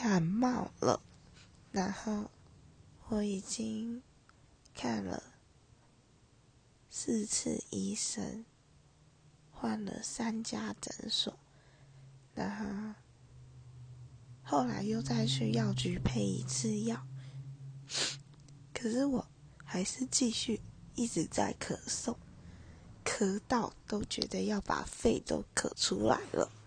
感冒了然后我已经看了四次医生换了三家诊所然后后来又再去药局配一次药。可是我还是继续一直在咳嗽咳到都觉得要把肺都咳出来了。